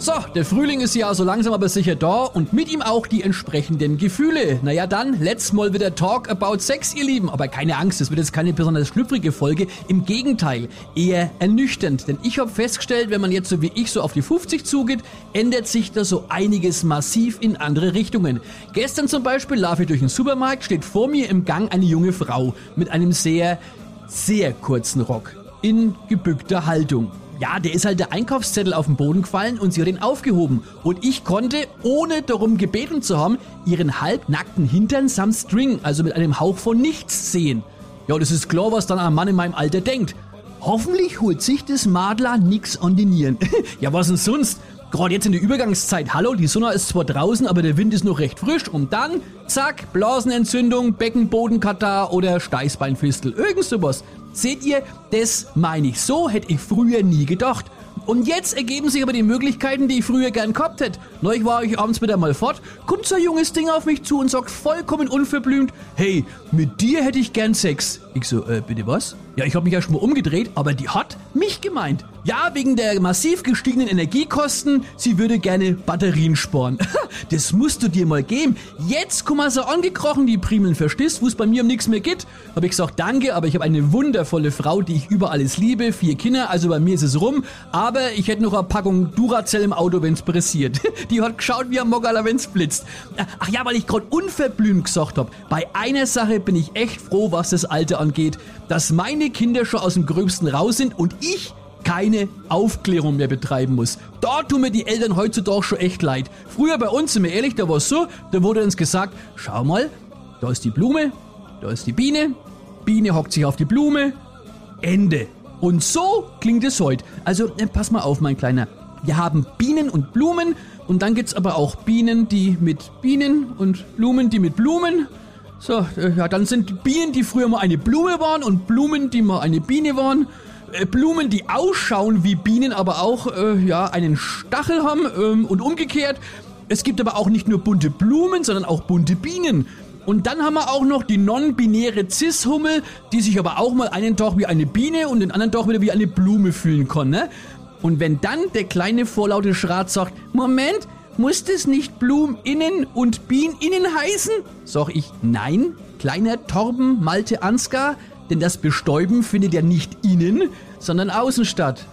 So, der Frühling ist ja so langsam aber sicher da und mit ihm auch die entsprechenden Gefühle. Naja dann, let's mal wieder Talk about Sex, ihr Lieben. Aber keine Angst, es wird jetzt keine besonders schlüpfrige Folge. Im Gegenteil, eher ernüchternd. Denn ich habe festgestellt, wenn man jetzt so wie ich so auf die 50 zugeht, ändert sich da so einiges massiv in andere Richtungen. Gestern zum Beispiel laufe ich durch den Supermarkt, steht vor mir im Gang eine junge Frau mit einem sehr, sehr kurzen Rock. In gebückter Haltung. Ja, der ist halt der Einkaufszettel auf den Boden gefallen und sie hat ihn aufgehoben. Und ich konnte, ohne darum gebeten zu haben, ihren halbnackten Hintern samt String, also mit einem Hauch von nichts sehen. Ja, das ist klar, was dann ein Mann in meinem Alter denkt. Hoffentlich holt sich das Madler nix an die Nieren. ja, was denn sonst? Gerade jetzt in der Übergangszeit, hallo, die Sonne ist zwar draußen, aber der Wind ist noch recht frisch und dann, zack, Blasenentzündung, Beckenbodenkatar oder Steißbeinfistel, irgend sowas. Seht ihr, das meine ich. So hätte ich früher nie gedacht. Und jetzt ergeben sich aber die Möglichkeiten, die ich früher gern gehabt hätte. Neulich war ich abends wieder mal fort, kommt so ein junges Ding auf mich zu und sagt vollkommen unverblümt, hey, mit dir hätte ich gern Sex. Ich so, äh, bitte was? Ja, ich habe mich ja schon mal umgedreht, aber die hat mich gemeint. Ja, wegen der massiv gestiegenen Energiekosten, sie würde gerne Batterien sparen. das musst du dir mal geben. Jetzt kommen so angekrochen, die Primeln, verstehst, wo es bei mir um nichts mehr geht. Habe ich gesagt, danke, aber ich habe eine wundervolle Frau, die ich über alles liebe, vier Kinder, also bei mir ist es rum. Aber ich hätte noch eine Packung Duracell im Auto, wenn's pressiert. Die hat geschaut wie ein Mogala, wenn's blitzt. Ach ja, weil ich gerade unverblümt gesagt habe. Bei einer Sache bin ich echt froh, was das Alter angeht, dass meine Kinder schon aus dem Gröbsten raus sind und ich keine Aufklärung mehr betreiben muss. Da tun mir die Eltern heutzutage schon echt leid. Früher bei uns, sind wir ehrlich, da war es so, da wurde uns gesagt, schau mal, da ist die Blume, da ist die Biene, Biene hockt sich auf die Blume, Ende. Und so klingt es heute. Also äh, pass mal auf, mein Kleiner. Wir haben Bienen und Blumen und dann gibt's aber auch Bienen, die mit Bienen und Blumen, die mit Blumen. So, äh, ja, dann sind Bienen, die früher mal eine Blume waren und Blumen, die mal eine Biene waren. Äh, Blumen, die ausschauen wie Bienen, aber auch äh, ja einen Stachel haben ähm, und umgekehrt. Es gibt aber auch nicht nur bunte Blumen, sondern auch bunte Bienen. Und dann haben wir auch noch die non-binäre Cis-Hummel, die sich aber auch mal einen Tag wie eine Biene und den anderen Tag wieder wie eine Blume fühlen kann. Ne? Und wenn dann der kleine vorlaute Schrat sagt, Moment, muss das nicht Blum innen und Bien innen heißen? Sag ich, nein, kleiner Torben Malte Ansgar, denn das Bestäuben findet ja nicht innen, sondern außen statt.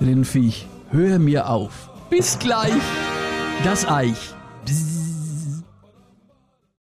Rindviech, hör mir auf. Bis gleich. Das Eich. Bzzz.